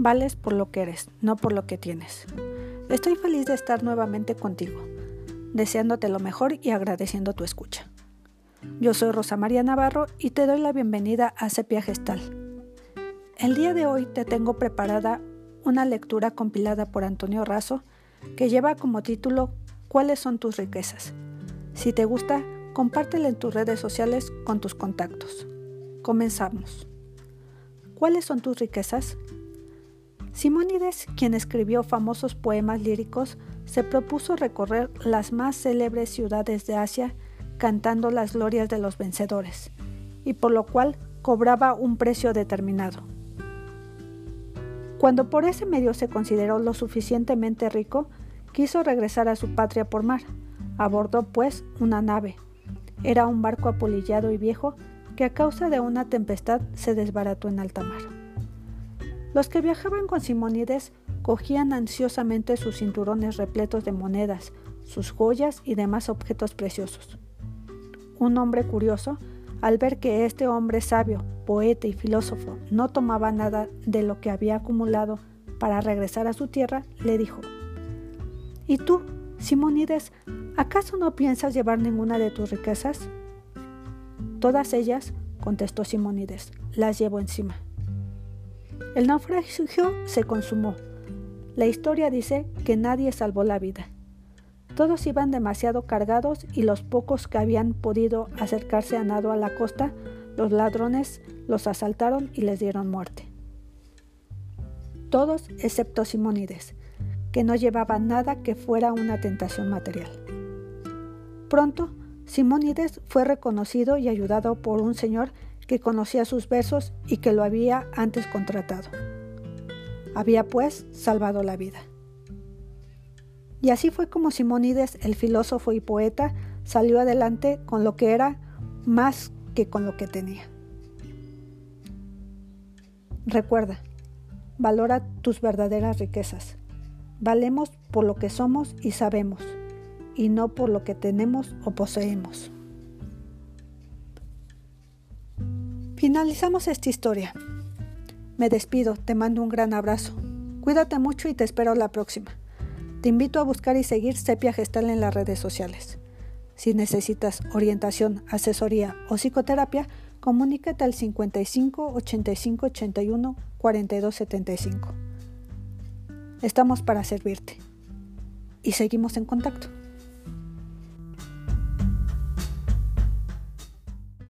Vales por lo que eres, no por lo que tienes. Estoy feliz de estar nuevamente contigo, deseándote lo mejor y agradeciendo tu escucha. Yo soy Rosa María Navarro y te doy la bienvenida a Sepia Gestal. El día de hoy te tengo preparada una lectura compilada por Antonio Razo que lleva como título ¿Cuáles son tus riquezas? Si te gusta, compártela en tus redes sociales con tus contactos. Comenzamos. ¿Cuáles son tus riquezas? Simónides, quien escribió famosos poemas líricos, se propuso recorrer las más célebres ciudades de Asia cantando las glorias de los vencedores, y por lo cual cobraba un precio determinado. Cuando por ese medio se consideró lo suficientemente rico, quiso regresar a su patria por mar. Abordó, pues, una nave. Era un barco apolillado y viejo que a causa de una tempestad se desbarató en alta mar. Los que viajaban con Simónides cogían ansiosamente sus cinturones repletos de monedas, sus joyas y demás objetos preciosos. Un hombre curioso, al ver que este hombre sabio, poeta y filósofo no tomaba nada de lo que había acumulado para regresar a su tierra, le dijo, ¿Y tú, Simónides, acaso no piensas llevar ninguna de tus riquezas? Todas ellas, contestó Simónides, las llevo encima. El naufragio se consumó. La historia dice que nadie salvó la vida. Todos iban demasiado cargados y los pocos que habían podido acercarse a nado a la costa, los ladrones los asaltaron y les dieron muerte. Todos excepto Simónides, que no llevaba nada que fuera una tentación material. Pronto, Simónides fue reconocido y ayudado por un señor que conocía sus versos y que lo había antes contratado. Había pues salvado la vida. Y así fue como Simónides, el filósofo y poeta, salió adelante con lo que era más que con lo que tenía. Recuerda, valora tus verdaderas riquezas. Valemos por lo que somos y sabemos, y no por lo que tenemos o poseemos. Finalizamos esta historia. Me despido, te mando un gran abrazo. Cuídate mucho y te espero la próxima. Te invito a buscar y seguir Sepia Gestal en las redes sociales. Si necesitas orientación, asesoría o psicoterapia, comunícate al 55 85 81 42 75. Estamos para servirte. Y seguimos en contacto.